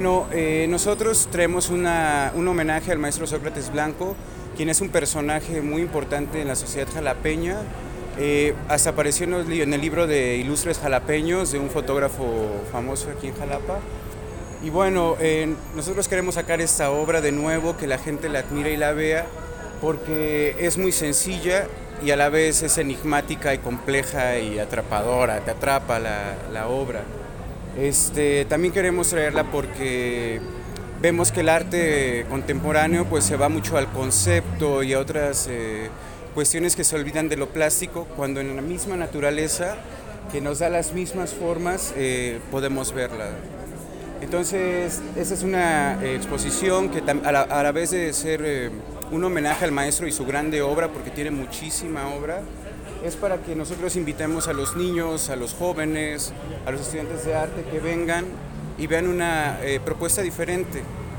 No, eh, nosotros traemos una, un homenaje al maestro Sócrates Blanco, quien es un personaje muy importante en la sociedad jalapeña. Eh, hasta apareció en el, en el libro de Ilustres Jalapeños de un fotógrafo famoso aquí en Jalapa. Y bueno, eh, nosotros queremos sacar esta obra de nuevo, que la gente la admire y la vea, porque es muy sencilla y a la vez es enigmática y compleja y atrapadora, te atrapa la, la obra. Este, también queremos traerla porque vemos que el arte contemporáneo pues se va mucho al concepto y a otras eh, cuestiones que se olvidan de lo plástico, cuando en la misma naturaleza que nos da las mismas formas eh, podemos verla. Entonces, esa es una eh, exposición que a la, a la, vez de ser eh, un homenaje al maestro y su grande obra, porque tiene muchísima obra, es para que nosotros invitemos a los niños, a los jóvenes, a los estudiantes de arte que vengan y vean una eh, propuesta diferente.